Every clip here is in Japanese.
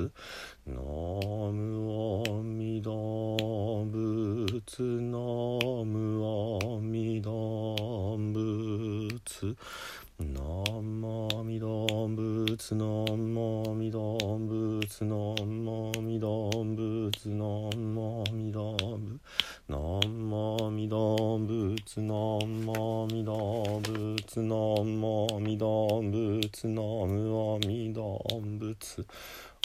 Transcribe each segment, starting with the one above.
ます？ナムアミダ仏ナムアミダ仏ナムアミダ仏ナムアミダ仏ナムアミダ仏ナムアミダ仏ナムアミダ仏ナムアミダ仏ナムアミダ仏ナムアミダ仏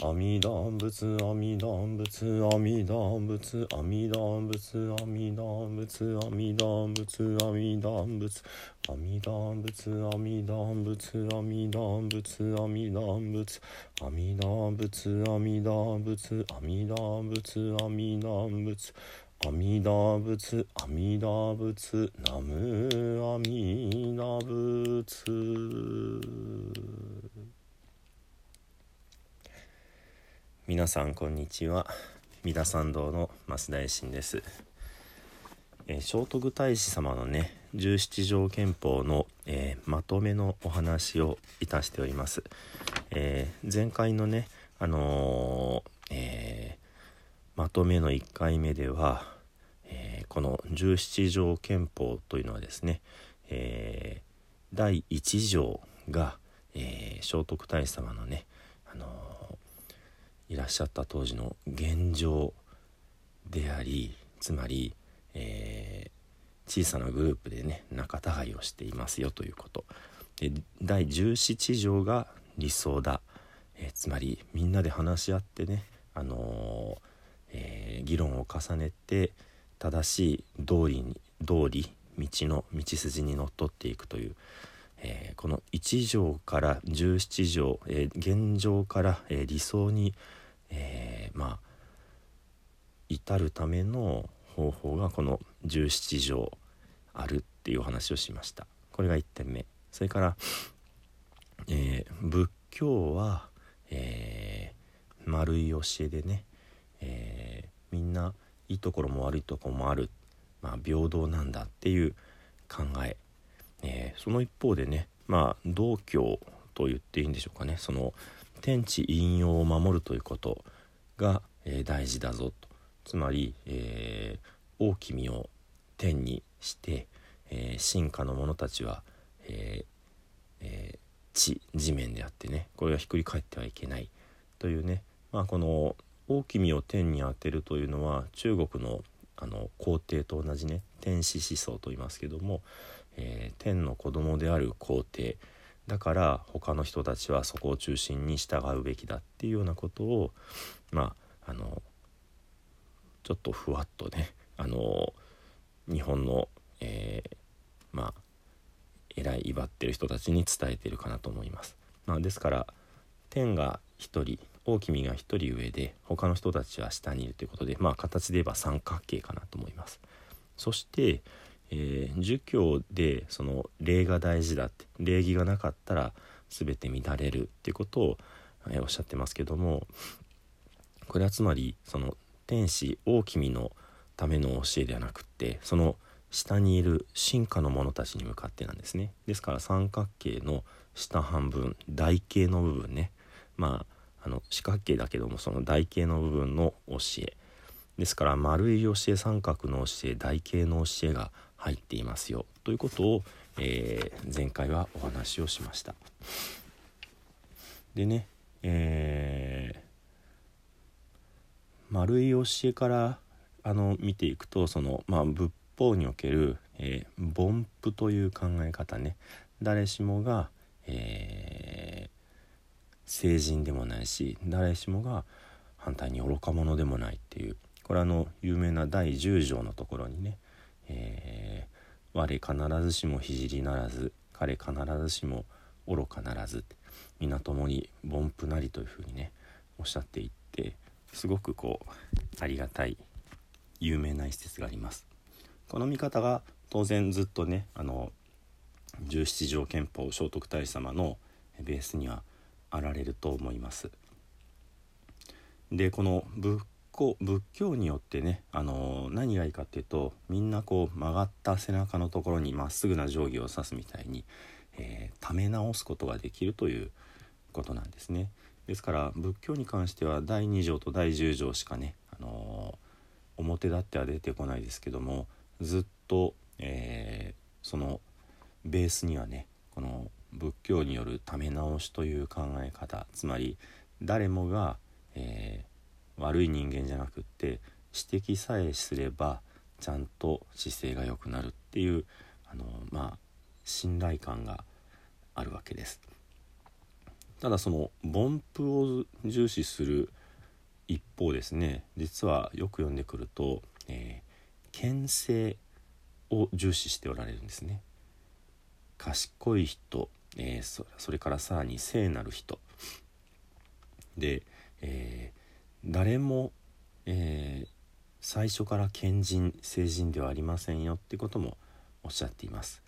阿弥陀仏阿弥陀仏阿弥陀仏阿弥陀仏阿弥陀仏阿弥陀仏阿弥陀仏阿弥陀仏阿弥陀仏阿弥陀仏阿弥陀仏阿弥陀仏阿弥陀仏阿弥陀仏阿弥陀仏阿弥陀仏阿弥陀仏ナムアミダ仏皆さんこんにちは。三田参道の増大臣です、えー聖徳太子様のね十七条憲法の、えーまとめのお話をいたしております、えー前回のねあのーえーまとめの1回目では、えーこの十七条憲法というのはですね、えー第1条が、えー聖徳太子様のね、あのーいらっしゃった当時の現状でありつまり、えー小さなグループでね仲違いをしていますよということ。で第17条が理想だ、えーつまりみんなで話し合ってね、あのーえ議論を重ねて正しい道理に道理道の道筋にのっとっていくという、えーこの1条から17条、えー現状から、えー理想に、えまあ至るための方法がこの17条あるっていうお話をしました。これが1点目。それから、え仏教は、え丸い教えでね、えみんないいところも悪いところもある、まあ、平等なんだっていう考え。えーその一方でねまあ道教と言っていいんでしょうかね。その天地陰陽を守るということが、えー大事だぞと。つまり、えー大きみを天にして、えー進化の者たちは、ええー地地面であってねこれがひっくり返ってはいけない。というねまあこの大きみを天に当てるというのは中国のあの皇帝と同じね天子思想と言いますけども、えー天の子供である皇帝だから他の人たちはそこを中心に従うべきだっていうようなことをまああのちょっとふわっとねあの日本の、えーまあ偉い威張ってる人たちに伝えてるかなと思います。まあ、ですから天が一人大君が一人上で他の人たちは下にいるということでまあ形で言えば三角形かなと思います。そして、えー儒教でその礼が大事だって礼儀がなかったら全て乱れるっていうことを、えーおっしゃってますけどもこれはつまりその天使大君のための教えではなくってその下にいる進化の者たちに向かってなんですね。ですから三角形の下半分台形の部分ね。まああの四角形だけどもその台形の部分の教え。ですから丸い教え三角の教え台形の教えが入っていますよ。ということを、えー前回はお話をしました。でねえー丸い教えからあの見ていくとその、まあ、仏法における、えー凡夫という考え方ね。誰しもが、えー成人でもないし誰しもが反対に愚か者でもないっていう。これはあの有名な第10条のところにね、えー、我必ずしも聖ならず彼必ずしも愚かならず皆ともに凡夫なりというふうにねおっしゃっていってすごくこうありがたい有名な一節があります。この見方が当然ずっとねあの17条憲法聖徳太子様のベースにはあられると思います。でこの仏教仏教によってねあの何がいいかっていうとみんなこう曲がった背中のところにまっすぐな定規を指すみたいに、えー、ため直すことができるということなんですね。ですから仏教に関しては第2条と第10条しかね、あの表立っては出てこないですけどもずっと、えー、そのベースにはねこの仏教によるため直しという考え方つまり誰もが、えー、悪い人間じゃなくって指摘さえすればちゃんと姿勢が良くなるっていうあのまあ信頼感があるわけです。ただその凡夫を重視する一方ですね実はよく読んでくると、えー、牽制を重視しておられるんですね。賢い人、えー、それからさらに聖なる人で、え、誰も、えー、最初から賢人聖人ではありませんよってこともおっしゃっています。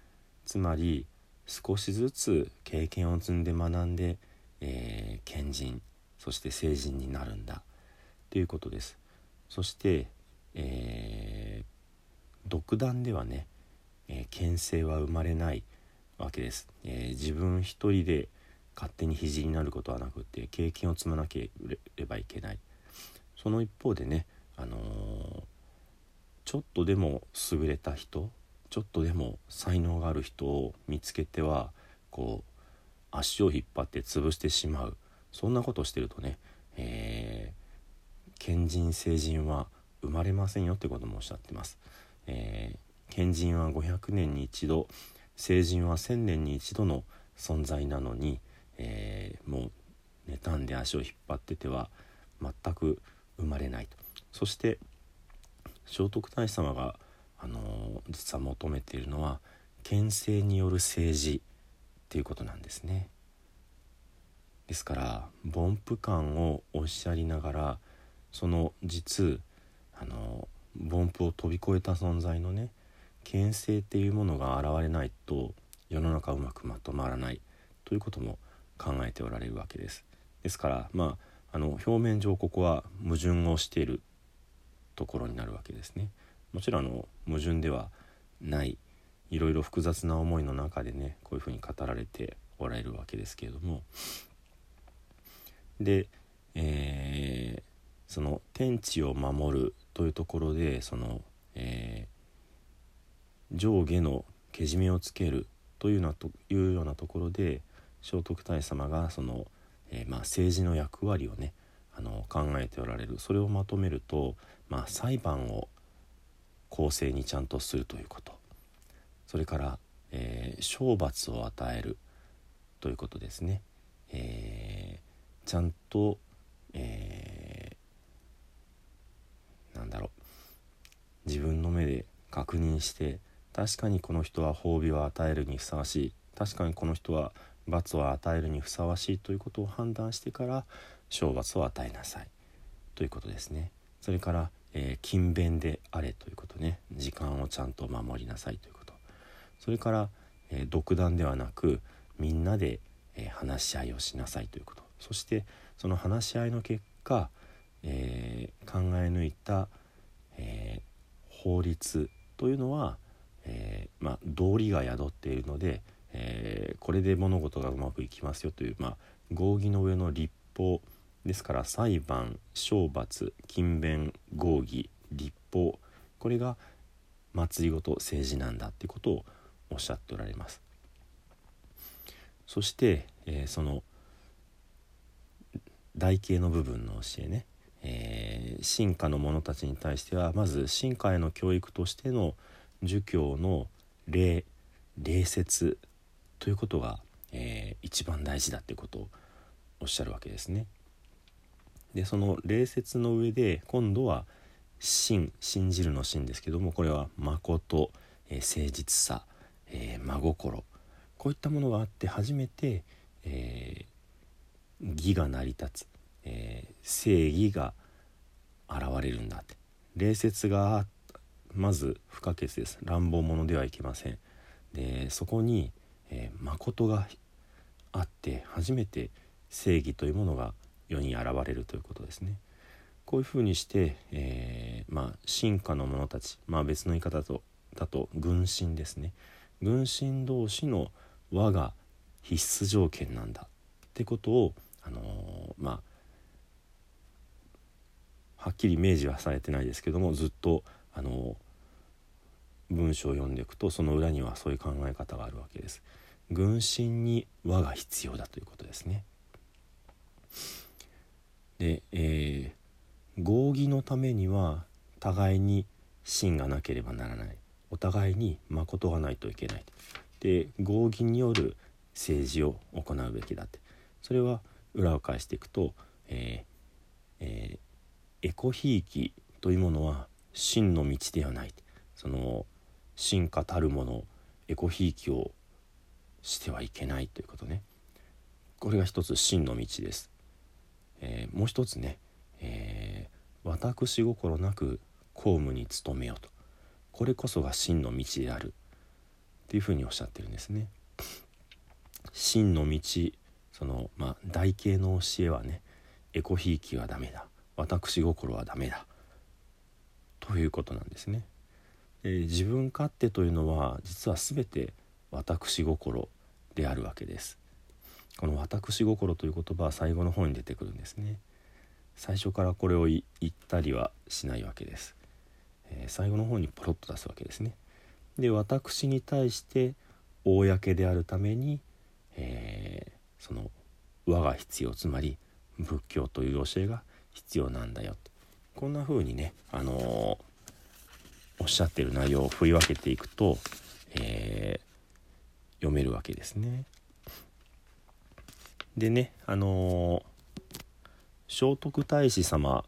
つまり少しずつ経験を積んで学んで、えー、賢人そして聖人になるんだ。ということです。そして、えー、独断ではね、えー、牽制は生まれないわけです、えー、自分一人で勝手に肘になることはなくて経験を積まなければいけない。その一方でね、あのー、ちょっとでも優れた人ちょっとでも才能がある人を見つけてはこう足を引っ張って潰してしまうそんなことをしてるとね、えー賢人聖人は生まれませんよってこともおっしゃってます。えー、賢人は500年に一度聖人は1000年に一度の存在なのに、えー、もう妬んで足を引っ張ってては全く生まれないとそして聖徳太子様が、あの、実は求めているのは権勢による政治っていうことなんですね。ですから凡夫感をおっしゃりながらその実あの凡夫を飛び越えた存在のね権勢っていうものが現れないと世の中うまくまとまらないということも考えておられるわけです。ですからまああの表面上ここは矛盾をしているところになるわけですね。もちろんあの矛盾ではないいろいろ複雑な思いの中でねこういうふうに語られておられるわけですけれどもで、えその天地を守るというところでその、えー、上下のけじめをつけるというなというようなところで聖徳太子様がその、えー、まあ、政治の役割をねあの考えておられる。それをまとめると、まあ、裁判を公正にちゃんとするということ。それから、えー、懲罰を与えるということですね。えー、ちゃんと、えなんだろう。自分の目で確認して確かにこの人は褒美を与えるにふさわしい。確かにこの人は罰を与えるにふさわしいということを判断してから懲罰を与えなさい。ということですね。それから、えー、勤勉であれということね。時間をちゃんと守りなさいということ。それから、えー、独断ではなくみんなで、えー、話し合いをしなさいということ。そしてその話し合いの結果え、考え抜いた、え、法律というのは、え、まあ、道理が宿っているので、えこれで物事がうまくいきますよという、まあ、合議の上の立法ですから裁判懲罰勤勉合議立法これが祭りごと政治なんだっていうことをおっしゃっておられます。そして、えその台形の部分の教えねえー、進化の者たちに対してはまず進化への教育としての儒教の礼礼節ということが、えー、一番大事だっていうことをおっしゃるわけですね。でその礼節の上で今度は、信信じるの信ですけどもこれは誠、えー、誠実さ、えー、真心こういったものがあって初めて、えー、義が成り立つ、え、正義が現れるんだって。礼節がまず不可欠です。乱暴者ではいけません。でそこに、えー、誠があって初めて正義というものが世に現れるということですね。こういうふうにして、えー、まあ進化の者たち、まあ、別の言い方とだと軍神ですね。軍神同士の和が必須条件なんだってことを、あのー、まあはっきり明示はされてないですけどもずっと、あのー、文章を読んでいくとその裏にはそういう考え方があるわけです。軍神に和が必要だということですね。で、えー、合議のためには互いに真がなければならないお互いに誠がないといけないで合議による政治を行うべきだってそれは裏を返していくと、えーえー、エコひいきというものは真の道ではないその進化たるものエコひいきをしてはいけないということね。これが一つ真の道です、えー、もう一つね、えー、私心なく公務に努めよと。これこそが真の道である。っていうふうにおっしゃってるんですね。真の道そのまあ大系の教えはねエコひいきはダメだ。私心はダメだ。ということなんですね。で自分勝手というのは実は全て私心であるわけです。この私心という言葉は最後の方に出てくるんですね。最初からこれを言ったりはしないわけです、えー、最後の方にポロッと出すわけですね。で私に対して公であるために、えー、その和が必要つまり仏教という教えが必要なんだよ。とこんな風にね、あの、おっしゃってる内容を振り分けていくと、え読めるわけですね。でねあの聖徳太子様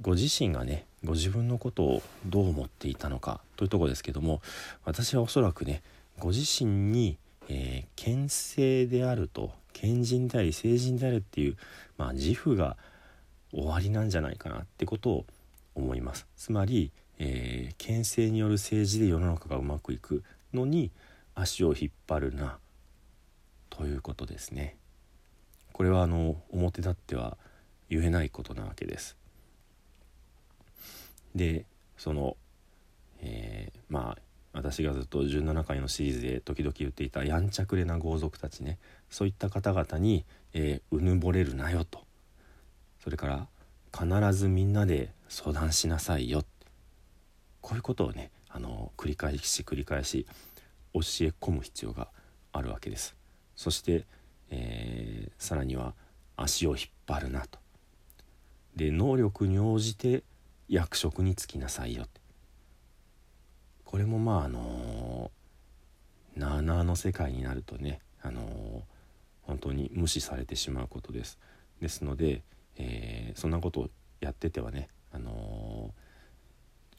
ご自身がねご自分のことをどう思っていたのかというとこですけども私はおそらくねご自身に、えー、牽制であると賢人であり成人であるっていう、まあ、自負が終わりなんじゃないかなってことを思いますつまり、えー、牽制による政治で世の中がうまくいくのに足を引っ張るなということですね。これはあの表立っては言えないことなわけです。でその、えー、まあ私がずっと17回のシリーズで時々言っていたやんちゃくれな豪族たちねそういった方々に、えー、うぬぼれるなよと。それから必ずみんなで相談しなさいよこういうことをねあの繰り返し繰り返し教え込む必要があるわけです。そして、えー、さらには足を引っ張るなと。で能力に応じて役職に就きなさいよこれもまああのー、なあなあの世界になるとねあのー、本当に無視されてしまうことです。ですので、えー、そんなことをやっててはねあの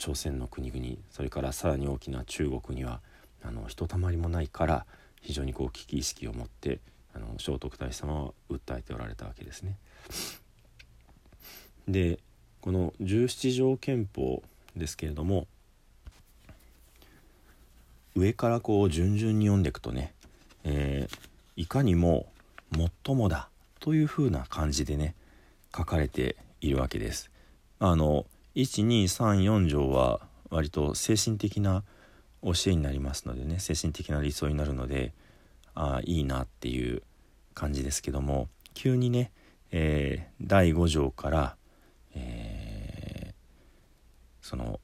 朝鮮の国々それからさらに大きな中国にはあのひとたまりもないから非常にこう危機意識を持ってあの聖徳太子様は訴えておられたわけですね。でこの十七条憲法ですけれども上からこう順々に読んでいくとね、えー、いかにも「最もだ」というふうな感じでね書かれているわけです。あの1234条は割と精神的な教えになりますのでね精神的な理想になるのでああいいなっていう感じですけども急にね、えー、第5条から、えー、その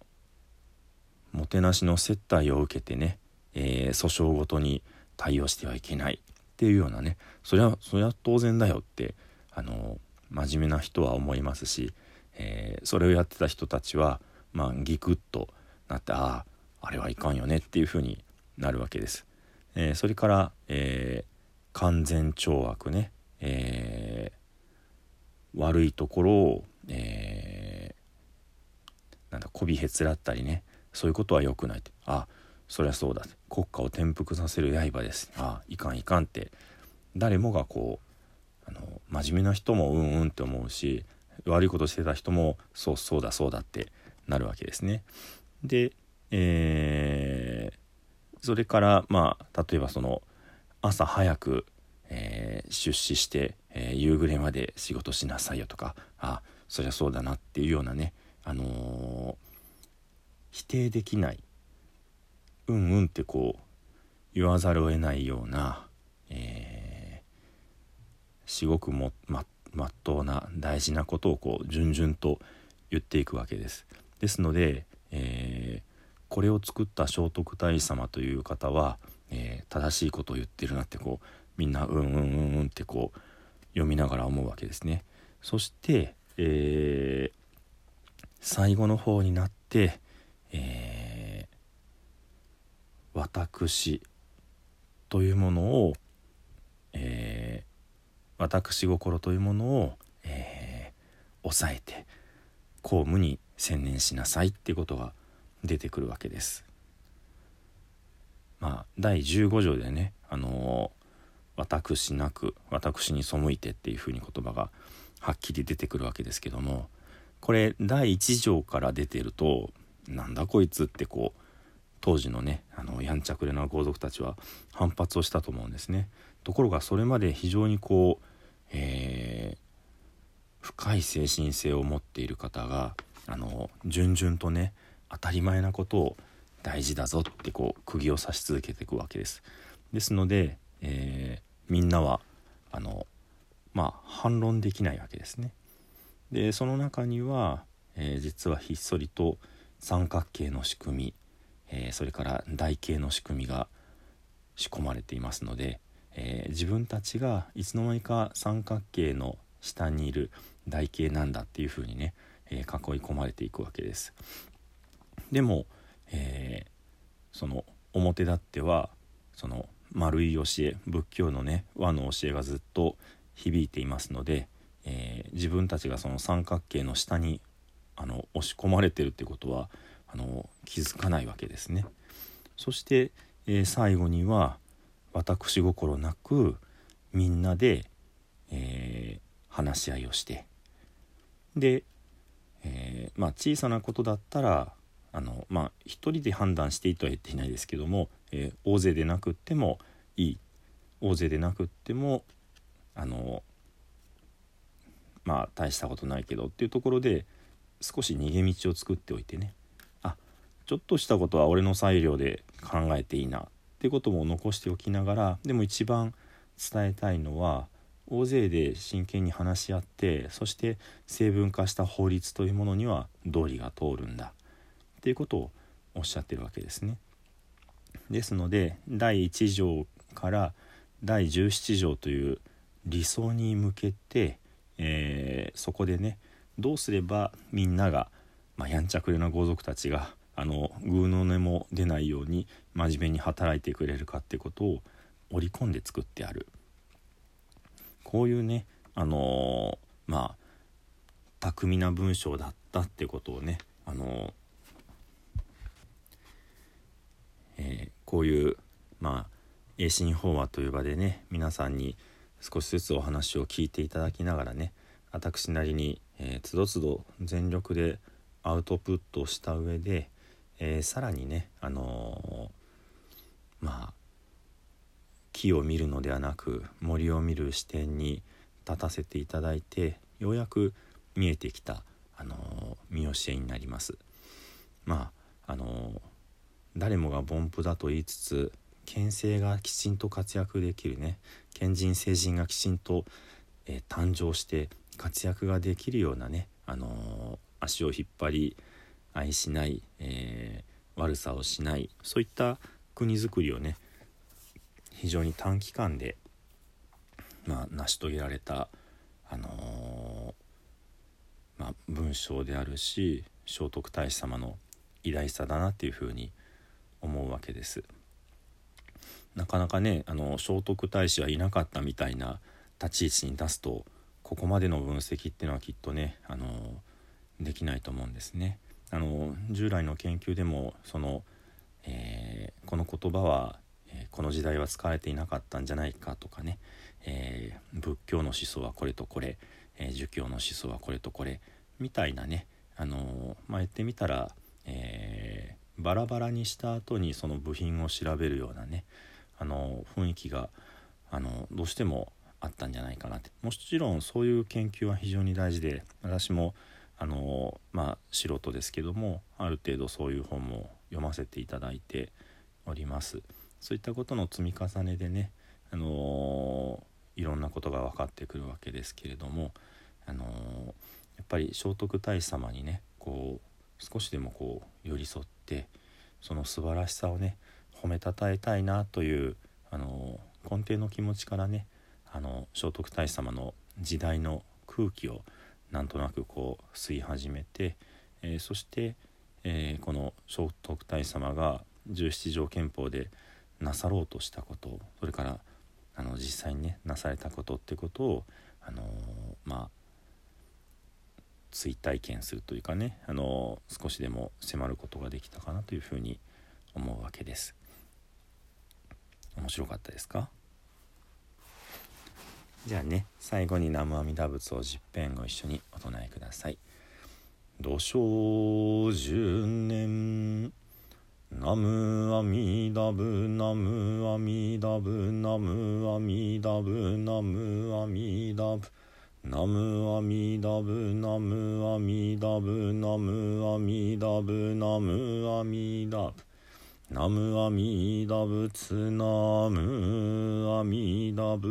もてなしの接待を受けてね、えー、訴訟ごとに対応してはいけないっていうようなねそれはそれは当然だよってあの真面目な人は思いますし、えー、それをやってた人たちはまあギクッとなってあああれはいかんよねっていうふうになるわけです。えー、それから、えー、完全懲悪ね、えー、悪いところを、えなんだこびへつらったりね。そういうことは良くないって。あそりゃそうだ。国家を転覆させる刃です。あいかんいかんって。誰もがこうあの真面目な人もうんうんって思うし悪いことしてた人もそうそうだそうだってなるわけですね。で、えー、それからまあ例えばその朝早く、えー、出資して、えー、夕暮れまで仕事しなさいよとかあそりゃそうだなっていうようなね、あの否定できないうんうんってこう言わざるを得ないような、えー、至極もまっとうな大事なことをこう順々と言っていくわけです。ですので、えー、これを作った聖徳太子様という方は、えー、正しいことを言ってるなってこうみんなうんうんうんうんってこう読みながら思うわけですね。そして、えー、最後の方になって、えー、私というものを、えー、私心というものを、えー、抑えて公務に専念しなさいっていうことが出てくるわけです。まあ第15条でね、あの私なく私に背いてっていうふうに言葉がはっきり出てくるわけですけどもこれ第1条から出てるとなんだこいつってこう当時のねあのやんちゃくれな豪族たちは反発をしたと思うんですね。ところがそれまで非常にこう、えー、深い精神性を持っている方があの順々とね当たり前なことを大事だぞってこう釘を刺し続けていくわけです。ですので、えー、みんなはあのまあ反論できないわけですね。でその中には、えー、実はひっそりと三角形の仕組み、えー、それから台形の仕組みが仕込まれていますので、えー、自分たちがいつの間にか三角形の下にいる台形なんだっていうふうにね、え囲い込まれていくわけです。でも、えその表立ってはその丸い教え仏教のね和の教えがずっと響いていますので、えー、自分たちがその三角形の下にあの押し込まれてるってことはあの気づかないわけですね。そして、えー、最後には私心なくみんなで、えー、話し合いをして。で、えー、まあ小さなことだったらあのまあ一人で判断していいとは言っていないですけども、え大勢でなくってもいい。大勢でなくってもあのまあ大したことないけどっていうところで少し逃げ道を作っておいてね。あちょっとしたことは俺の裁量で考えていいな。ってことも残しておきながらでも一番伝えたいのは大勢で真剣に話し合ってそして成文化した法律というものには道理が通るんだっていうことをおっしゃってるわけですね。ですので第1条から第17条という理想に向けて、えー、そこでねどうすればみんなが、まあ、やんちゃくれな豪族たちがあのグーの音も出ないように真面目に働いてくれるかってことを織り込んで作ってある。こういうねあのー、まあ巧みな文章だったってことをねあのー、えー、こういうまあ英進法話という場でね皆さんに少しずつお話を聞いていただきながらね私なりに、えー、つどつど全力でアウトプットした上で、えー、さらにねあのー、まあ木を見るのではなく森を見る視点に立たせていただいてようやく見えてきた、あの見教えになります。まああの誰もが凡夫だと言いつつ県政がきちんと活躍できるね県人成人がきちんと、えー、誕生して活躍ができるようなね、あのー、足を引っ張り愛しない、えー、悪さをしないそういった国づくりをね非常に短期間で、まあ、成し遂げられた、あのまあ、文章であるし聖徳太子様の偉大さだなっていうふうに思うわけです。なかなかねあの聖徳太子はいなかったみたいな立ち位置に出すとここまでの分析っていうのはきっとねあのできないと思うんですね。あの従来の研究でもその、えー、この言葉は、えー、この時代は使われていなかったんじゃないかとかね、えー、仏教の思想はこれとこれ、え儒教の思想はこれとこれみたいなね、あのまあ、言ってみたら、えバラバラにした後にその部品を調べるようなね、あの雰囲気が、あのどうしてもあったんじゃないかなって。もちろんそういう研究は非常に大事で私もあのまあ素人ですけどもある程度そういう本も読ませていただいております。そういったことの積み重ねでねあのいろんなことが分かってくるわけですけれどもあのやっぱり聖徳太子様にねこう少しでもこう寄り添ってその素晴らしさをね褒めたたえたいなというあの根底の気持ちからねあの聖徳太子様の時代の空気をなんとなくこう吸い始めて、えー、そして、えー、この聖徳太子様が十七条憲法でなさろうとしたことそれからあの実際にねなされたことってことを、あのー、まあ追体験するというかね、あの少しでも迫ることができたかなというふうに思うわけです。面白かったですか？じゃあね最後に南無阿弥陀仏を十遍ご一緒にお唱えください。土生十年ナムアミダブナムアミダブナムアミダブナムアミダブナムアミダブナムアミダブナムアミダブナムアミダブナムアミダ仏ナムアミダ仏